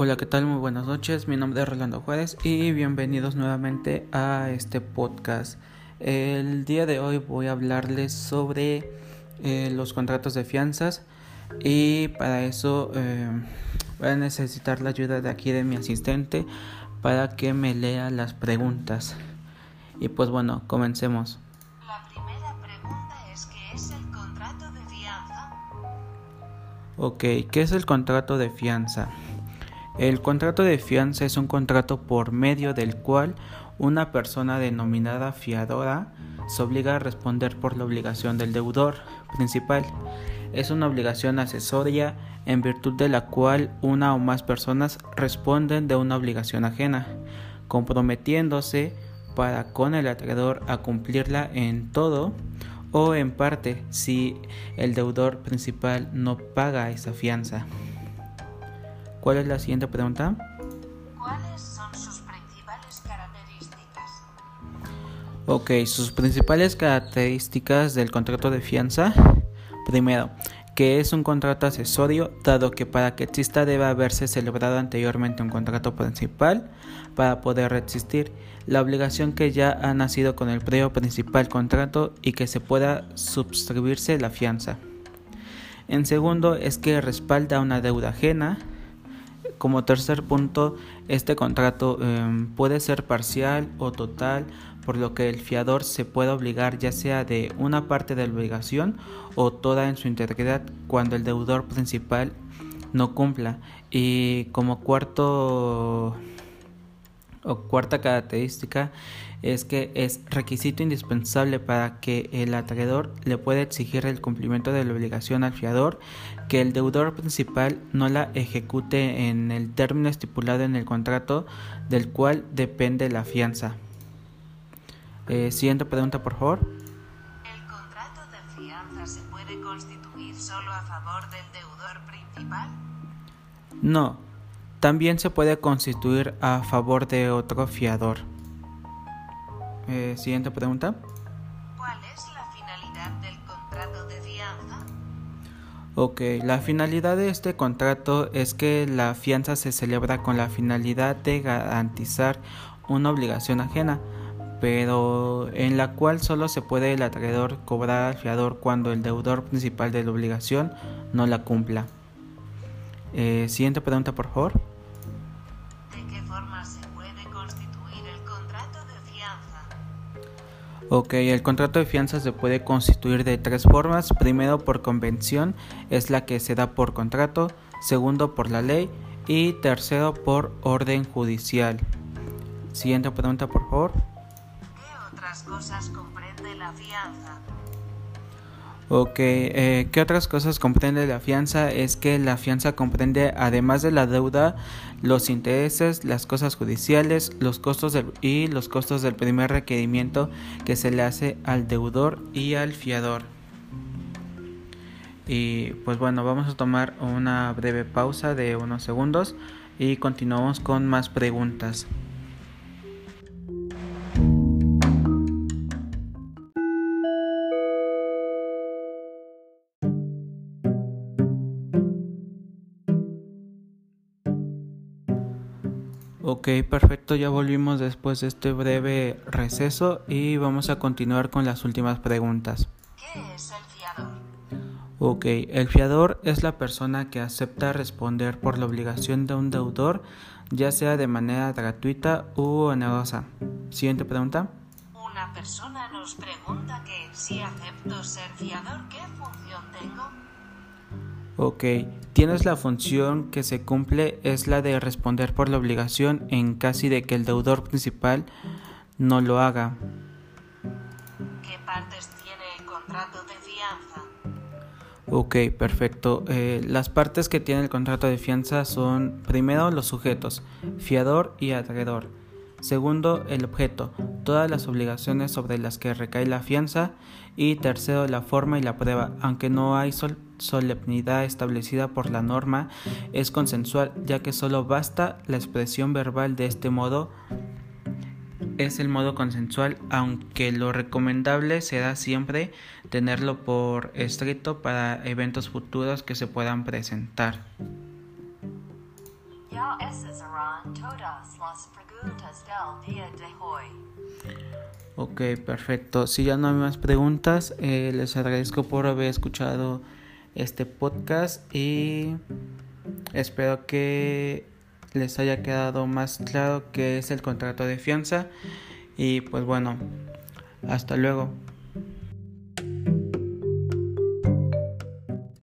Hola, ¿qué tal? Muy buenas noches. Mi nombre es Rolando Juárez y bienvenidos nuevamente a este podcast. El día de hoy voy a hablarles sobre eh, los contratos de fianzas y para eso eh, voy a necesitar la ayuda de aquí de mi asistente para que me lea las preguntas. Y pues bueno, comencemos. La primera pregunta es ¿qué es el contrato de fianza? Ok, ¿qué es el contrato de fianza? El contrato de fianza es un contrato por medio del cual una persona denominada fiadora se obliga a responder por la obligación del deudor principal. Es una obligación accesoria en virtud de la cual una o más personas responden de una obligación ajena, comprometiéndose para con el acreedor a cumplirla en todo o en parte si el deudor principal no paga esa fianza. ¿Cuál es la siguiente pregunta? ¿Cuáles son sus principales características? Ok, sus principales características del contrato de fianza. Primero, que es un contrato accesorio, dado que para que exista debe haberse celebrado anteriormente un contrato principal para poder existir. La obligación que ya ha nacido con el previo principal contrato y que se pueda suscribirse la fianza. En segundo, es que respalda una deuda ajena. Como tercer punto, este contrato eh, puede ser parcial o total, por lo que el fiador se puede obligar ya sea de una parte de la obligación o toda en su integridad cuando el deudor principal no cumpla. Y como cuarto o cuarta característica es que es requisito indispensable para que el acreedor le pueda exigir el cumplimiento de la obligación al fiador que el deudor principal no la ejecute en el término estipulado en el contrato del cual depende la fianza. Eh, siguiente pregunta, por favor. ¿El contrato de fianza se puede constituir solo a favor del deudor principal? No, también se puede constituir a favor de otro fiador. Eh, siguiente pregunta. ¿Cuál es la finalidad del contrato de fianza? Ok, la finalidad de este contrato es que la fianza se celebra con la finalidad de garantizar una obligación ajena, pero en la cual solo se puede el acreedor cobrar al fiador cuando el deudor principal de la obligación no la cumpla. Eh, siguiente pregunta, por favor. Ok, el contrato de fianza se puede constituir de tres formas. Primero, por convención, es la que se da por contrato. Segundo, por la ley. Y tercero, por orden judicial. Siguiente pregunta, por favor. ¿Qué otras cosas comprende la fianza? Ok, eh, ¿qué otras cosas comprende la fianza? Es que la fianza comprende, además de la deuda, los intereses, las cosas judiciales, los costos del, y los costos del primer requerimiento que se le hace al deudor y al fiador. Y pues bueno, vamos a tomar una breve pausa de unos segundos y continuamos con más preguntas. Ok, perfecto, ya volvimos después de este breve receso y vamos a continuar con las últimas preguntas. ¿Qué es el fiador? Ok, el fiador es la persona que acepta responder por la obligación de un deudor, ya sea de manera gratuita u onerosa. Siguiente pregunta. Una persona nos pregunta que si acepto ser fiador, ¿qué función tengo? Ok, tienes la función que se cumple es la de responder por la obligación en caso de que el deudor principal no lo haga. ¿Qué partes tiene el contrato de fianza? Ok, perfecto. Eh, las partes que tiene el contrato de fianza son primero los sujetos, fiador y acreedor. Segundo, el objeto, todas las obligaciones sobre las que recae la fianza. Y tercero, la forma y la prueba, aunque no hay sol solemnidad establecida por la norma, es consensual, ya que solo basta la expresión verbal de este modo. Es el modo consensual, aunque lo recomendable será siempre tenerlo por escrito para eventos futuros que se puedan presentar. Ok, perfecto. Si ya no hay más preguntas, eh, les agradezco por haber escuchado este podcast y espero que les haya quedado más claro qué es el contrato de fianza. Y pues bueno, hasta luego.